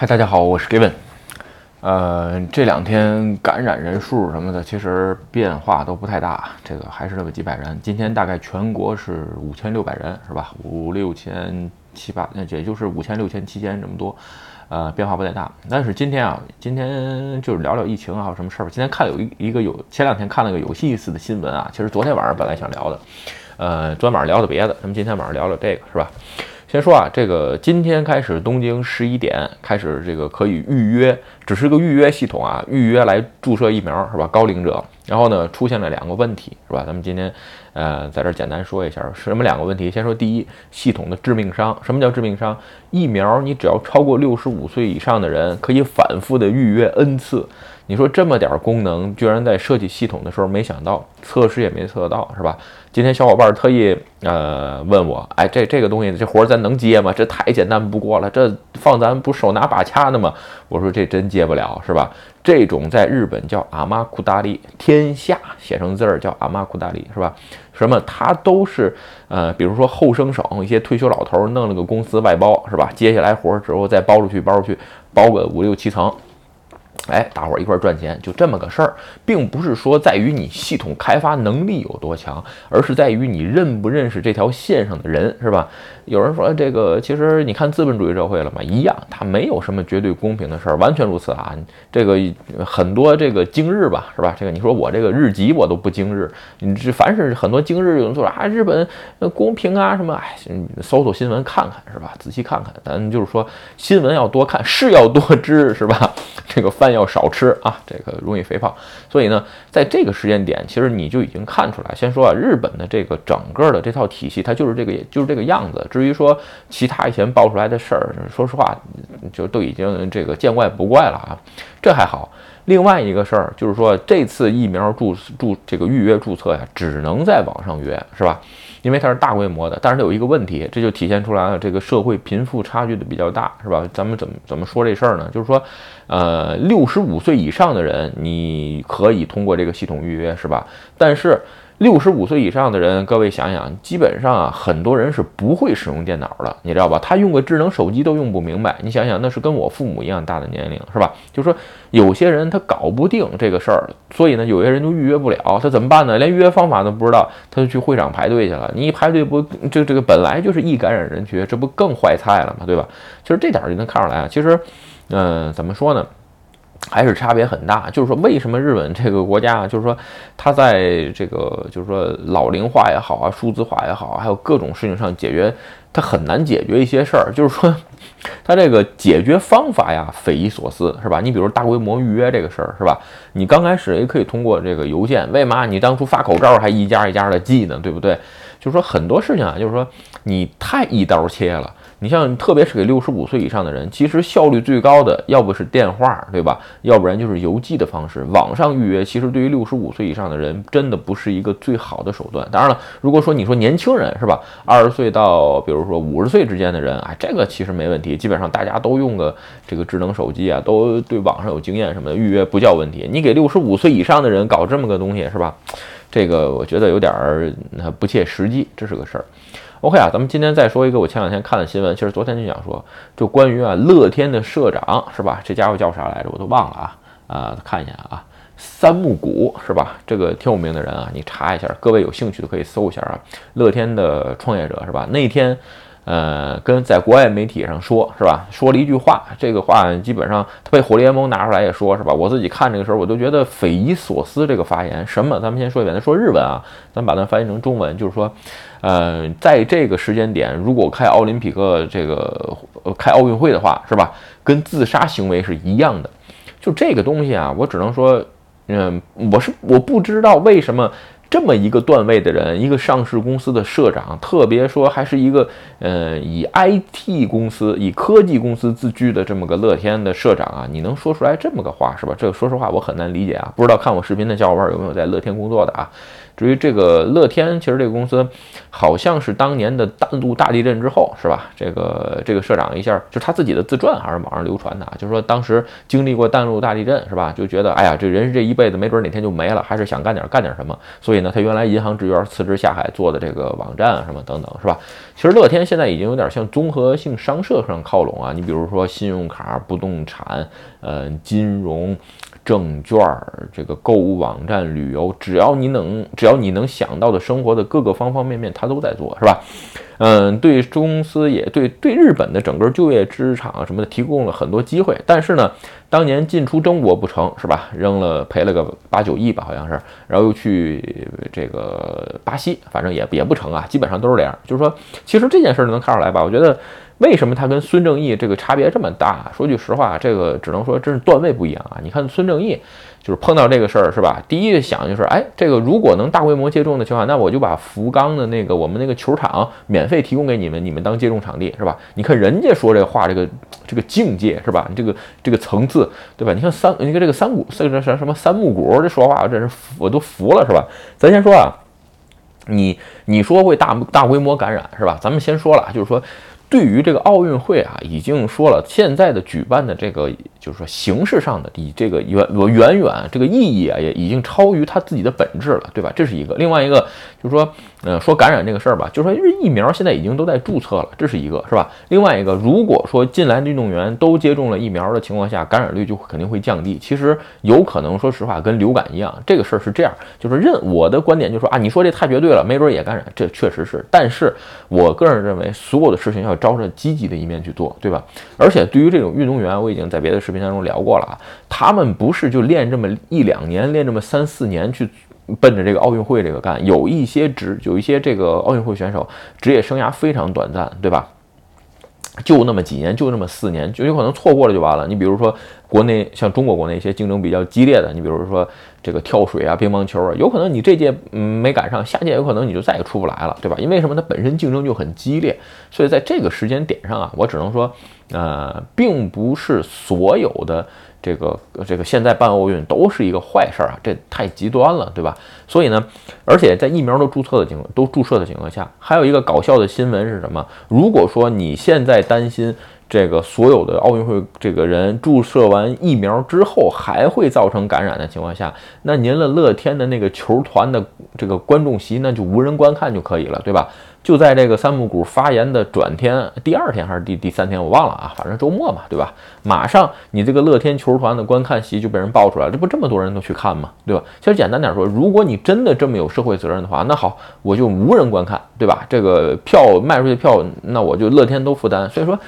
嗨，大家好，我是 Given。呃，这两天感染人数什么的，其实变化都不太大，这个还是那么几百人。今天大概全国是五千六百人，是吧？五六千七八，那也就是五千六千七千这么多，呃，变化不太大。但是今天啊，今天就是聊聊疫情啊，什么事儿吧。今天看有一一个有，前两天看了个有意思的新闻啊，其实昨天晚上本来想聊的，呃，昨天晚上聊的别的，咱们今天晚上聊聊这个，是吧？先说啊，这个今天开始，东京十一点开始，这个可以预约，只是个预约系统啊，预约来注射疫苗是吧？高龄者，然后呢，出现了两个问题是吧？咱们今天呃，在这儿简单说一下，什么两个问题？先说第一，系统的致命伤。什么叫致命伤？疫苗你只要超过六十五岁以上的人，可以反复的预约 n 次。你说这么点功能，居然在设计系统的时候没想到，测试也没测到，是吧？今天小伙伴特意呃问我，哎，这这个东西这活咱能接吗？这太简单不过了，这放咱不手拿把掐的吗？我说这真接不了，是吧？这种在日本叫阿玛库达利，天下写成字儿叫阿玛库达利，是吧？什么？他都是呃，比如说后生省一些退休老头弄了个公司外包，是吧？接下来活儿之后再包出去，包出去，包个五六七层。哎，大伙儿一块儿赚钱，就这么个事儿，并不是说在于你系统开发能力有多强，而是在于你认不认识这条线上的人，是吧？有人说这个，其实你看资本主义社会了嘛，一样，它没有什么绝对公平的事儿，完全如此啊。这个很多这个今日吧，是吧？这个你说我这个日籍我都不今日，你这凡是很多今日有人说啊，日本公平啊什么，哎，搜搜新闻看看是吧？仔细看看，咱就是说新闻要多看，事要多知是吧？这个翻译要少吃啊，这个容易肥胖。所以呢，在这个时间点，其实你就已经看出来。先说啊，日本的这个整个的这套体系，它就是这个，就是这个样子。至于说其他以前爆出来的事儿，说实话，就都已经这个见怪不怪了啊。这还好。另外一个事儿就是说，这次疫苗注注这个预约注册呀，只能在网上约，是吧？因为它是大规模的。但是它有一个问题，这就体现出来了这个社会贫富差距的比较大，是吧？咱们怎么怎么说这事儿呢？就是说，呃，六十五岁以上的人，你可以通过这个系统预约，是吧？但是。六十五岁以上的人，各位想想，基本上啊，很多人是不会使用电脑的，你知道吧？他用个智能手机都用不明白。你想想，那是跟我父母一样大的年龄，是吧？就说有些人他搞不定这个事儿，所以呢，有些人就预约不了，他怎么办呢？连预约方法都不知道，他就去会场排队去了。你一排队不，这这个本来就是易感染人群，这不更坏菜了吗？对吧？其实这点儿就能看出来啊。其实，嗯，怎么说呢？还是差别很大，就是说，为什么日本这个国家，就是说，它在这个，就是说，老龄化也好啊，数字化也好，还有各种事情上解决，它很难解决一些事儿，就是说，它这个解决方法呀，匪夷所思，是吧？你比如大规模预约这个事儿，是吧？你刚开始也可以通过这个邮件，为嘛你当初发口罩还一家一家的寄呢？对不对？就是说很多事情啊，就是说你太一刀切了。你像，特别是给六十五岁以上的人，其实效率最高的，要不是电话，对吧？要不然就是邮寄的方式。网上预约，其实对于六十五岁以上的人，真的不是一个最好的手段。当然了，如果说你说年轻人是吧，二十岁到比如说五十岁之间的人，啊，这个其实没问题。基本上大家都用个这个智能手机啊，都对网上有经验什么的，预约不叫问题。你给六十五岁以上的人搞这么个东西，是吧？这个我觉得有点儿不切实际，这是个事儿。OK 啊，咱们今天再说一个我前两天看的新闻，其实昨天就想说，就关于啊乐天的社长是吧？这家伙叫啥来着？我都忘了啊啊，看一下啊，三木谷是吧？这个挺有名的人啊，你查一下，各位有兴趣的可以搜一下啊，乐天的创业者是吧？那天。呃，跟在国外媒体上说，是吧？说了一句话，这个话基本上他被火力联盟拿出来也说，是吧？我自己看这个时候，我都觉得匪夷所思。这个发言什么？咱们先说一遍，他说日文啊，咱把它翻译成中文，就是说，呃，在这个时间点，如果开奥林匹克这个开奥运会的话，是吧？跟自杀行为是一样的。就这个东西啊，我只能说，嗯，我是我不知道为什么。这么一个段位的人，一个上市公司的社长，特别说还是一个呃以 IT 公司、以科技公司自居的这么个乐天的社长啊，你能说出来这么个话是吧？这个说实话我很难理解啊，不知道看我视频的小伙伴有没有在乐天工作的啊？至于这个乐天，其实这个公司好像是当年的淡路大地震之后，是吧？这个这个社长一下就他自己的自传还是网上流传的啊，就是说当时经历过淡路大地震，是吧？就觉得哎呀，这人这一辈子没准哪天就没了，还是想干点干点什么。所以呢，他原来银行职员辞职下海做的这个网站啊什么等等，是吧？其实乐天现在已经有点向综合性商社上靠拢啊，你比如说信用卡、不动产、呃金融。证券儿、这个购物网站、旅游，只要你能，只要你能想到的生活的各个方方面面，他都在做，是吧？嗯，对公司也对对日本的整个就业职场什么的提供了很多机会。但是呢，当年进出中国不成，是吧？扔了赔了个八九亿吧，好像是，然后又去这个巴西，反正也也不成啊，基本上都是这样。就是说，其实这件事儿能看出来吧？我觉得。为什么他跟孙正义这个差别这么大？说句实话，这个只能说真是段位不一样啊！你看孙正义，就是碰到这个事儿是吧？第一想就是，哎，这个如果能大规模接种的情况下，那我就把福冈的那个我们那个球场免费提供给你们，你们当接种场地是吧？你看人家说这话，这个这个境界是吧？你这个这个层次对吧？你看三，你看这个三谷，这个什什么三木谷这说话，真是我都服了是吧？咱先说啊，你你说会大大规模感染是吧？咱们先说了，就是说。对于这个奥运会啊，已经说了，现在的举办的这个。就是说，形式上的以这个远远远这个意义啊，也已经超于它自己的本质了，对吧？这是一个。另外一个就是说，呃，说感染这个事儿吧，就是说，因为疫苗现在已经都在注册了，这是一个，是吧？另外一个，如果说进来的运动员都接种了疫苗的情况下，感染率就肯定会降低。其实有可能，说实话，跟流感一样，这个事儿是这样，就是认我的观点就是说啊，你说这太绝对了，没准也感染，这确实是。但是我个人认为，所有的事情要朝着积极的一面去做，对吧？而且对于这种运动员，我已经在别的视频。当中聊过了啊，他们不是就练这么一两年，练这么三四年去奔着这个奥运会这个干。有一些职，有一些这个奥运会选手职业生涯非常短暂，对吧？就那么几年，就那么四年，就有可能错过了就完了。你比如说国内像中国国内一些竞争比较激烈的，你比如说这个跳水啊、乒乓球啊，有可能你这届嗯没赶上，下届有可能你就再也出不来了，对吧？因为什么？它本身竞争就很激烈，所以在这个时间点上啊，我只能说。呃，并不是所有的这个这个现在办奥运都是一个坏事儿啊，这太极端了，对吧？所以呢，而且在疫苗都注册的情都注射的情况下，还有一个搞笑的新闻是什么？如果说你现在担心这个所有的奥运会这个人注射完疫苗之后还会造成感染的情况下，那您的乐天的那个球团的这个观众席那就无人观看就可以了，对吧？就在这个三木谷发言的转天，第二天还是第第三天，我忘了啊，反正周末嘛，对吧？马上你这个乐天球团的观看席就被人爆出来了，这不这么多人都去看吗？对吧？其实简单点说，如果你真的这么有社会责任的话，那好，我就无人观看，对吧？这个票卖出去票，那我就乐天都负担。所以说，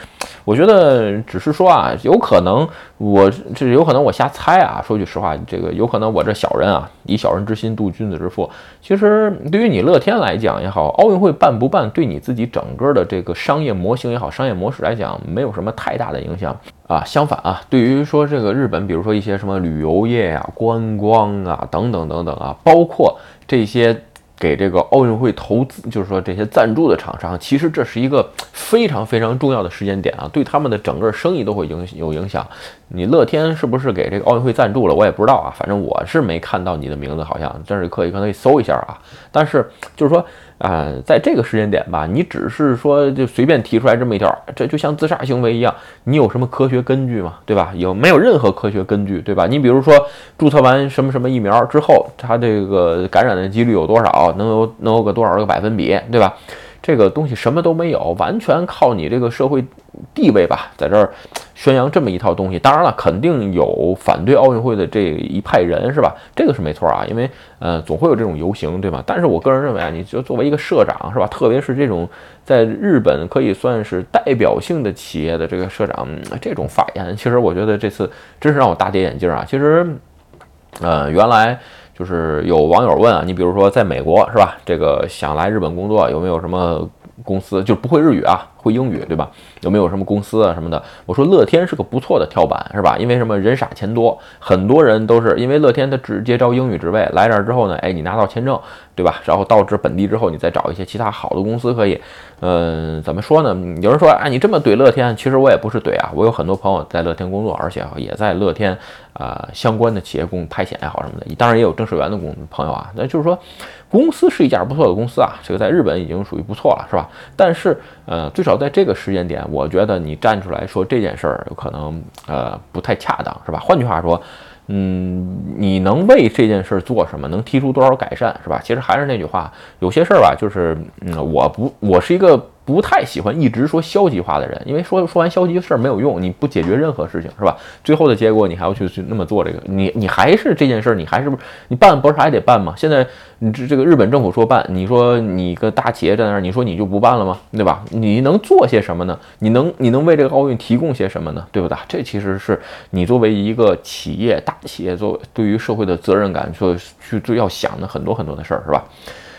我觉得只是说啊，有可能我这有可能我瞎猜啊。说句实话，这个有可能我这小人啊，以小人之心度君子之腹。其实对于你乐天来讲也好，奥运会办不？办对你自己整个的这个商业模型也好，商业模式来讲，没有什么太大的影响啊。相反啊，对于说这个日本，比如说一些什么旅游业呀、观光啊等等等等啊，包括这些给这个奥运会投资，就是说这些赞助的厂商，其实这是一个非常非常重要的时间点啊，对他们的整个生意都会影有影响。你乐天是不是给这个奥运会赞助了？我也不知道啊，反正我是没看到你的名字，好像，但是可以可以搜一下啊。但是就是说。啊，在这个时间点吧，你只是说就随便提出来这么一条，这就像自杀行为一样，你有什么科学根据吗？对吧？有没有任何科学根据？对吧？你比如说注册完什么什么疫苗之后，它这个感染的几率有多少？能有能有个多少个百分比？对吧？这个东西什么都没有，完全靠你这个社会地位吧，在这儿。宣扬这么一套东西，当然了，肯定有反对奥运会的这一派人，是吧？这个是没错啊，因为呃，总会有这种游行，对吧？但是我个人认为啊，你就作为一个社长，是吧？特别是这种在日本可以算是代表性的企业的这个社长，这种发言，其实我觉得这次真是让我大跌眼镜啊。其实，呃，原来就是有网友问啊，你比如说在美国，是吧？这个想来日本工作，有没有什么公司就不会日语啊？会英语，对吧？有没有什么公司啊什么的？我说乐天是个不错的跳板，是吧？因为什么人傻钱多，很多人都是因为乐天它直接招英语职位，来这儿之后呢，哎，你拿到签证，对吧？然后到这本地之后，你再找一些其他好的公司可以。嗯，怎么说呢？有人说，哎，你这么怼乐天，其实我也不是怼啊，我有很多朋友在乐天工作，而且也在乐天啊相关的企业工派遣也好什么的，当然也有正式员的工朋友啊。那就是说，公司是一家不错的公司啊，这个在日本已经属于不错了，是吧？但是，呃，最少在这个时间点，我觉得你站出来说这件事儿，有可能呃不太恰当，是吧？换句话说。嗯，你能为这件事儿做什么？能提出多少改善，是吧？其实还是那句话，有些事儿吧，就是嗯，我不，我是一个。不太喜欢一直说消极话的人，因为说说完消极的事儿没有用，你不解决任何事情，是吧？最后的结果你还要去去那么做这个，你你还是这件事儿，你还是不你办不是还得办吗？现在你这这个日本政府说办，你说你个大企业在那儿，你说你就不办了吗？对吧？你能做些什么呢？你能你能为这个奥运提供些什么呢？对不对？这其实是你作为一个企业大企业，做对于社会的责任感，说去最要想的很多很多的事儿，是吧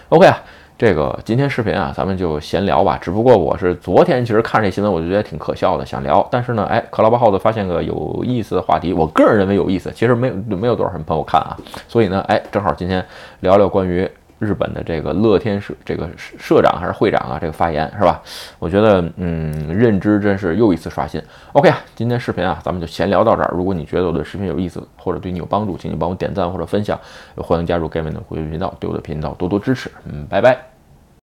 ？OK 啊。这个今天视频啊，咱们就闲聊吧。只不过我是昨天其实看这新闻，我就觉得挺可笑的，想聊。但是呢，哎，克拉巴耗子发现个有意思的话题，我个人认为有意思，其实没有没有多少人朋友看啊。所以呢，哎，正好今天聊聊关于日本的这个乐天社这个社长还是会长啊这个发言是吧？我觉得嗯，认知真是又一次刷新。OK 啊，今天视频啊，咱们就闲聊到这儿。如果你觉得我的视频有意思或者对你有帮助，请你帮我点赞或者分享，欢迎加入 Gavin 的会员频道，对我的频道多多支持。嗯，拜拜。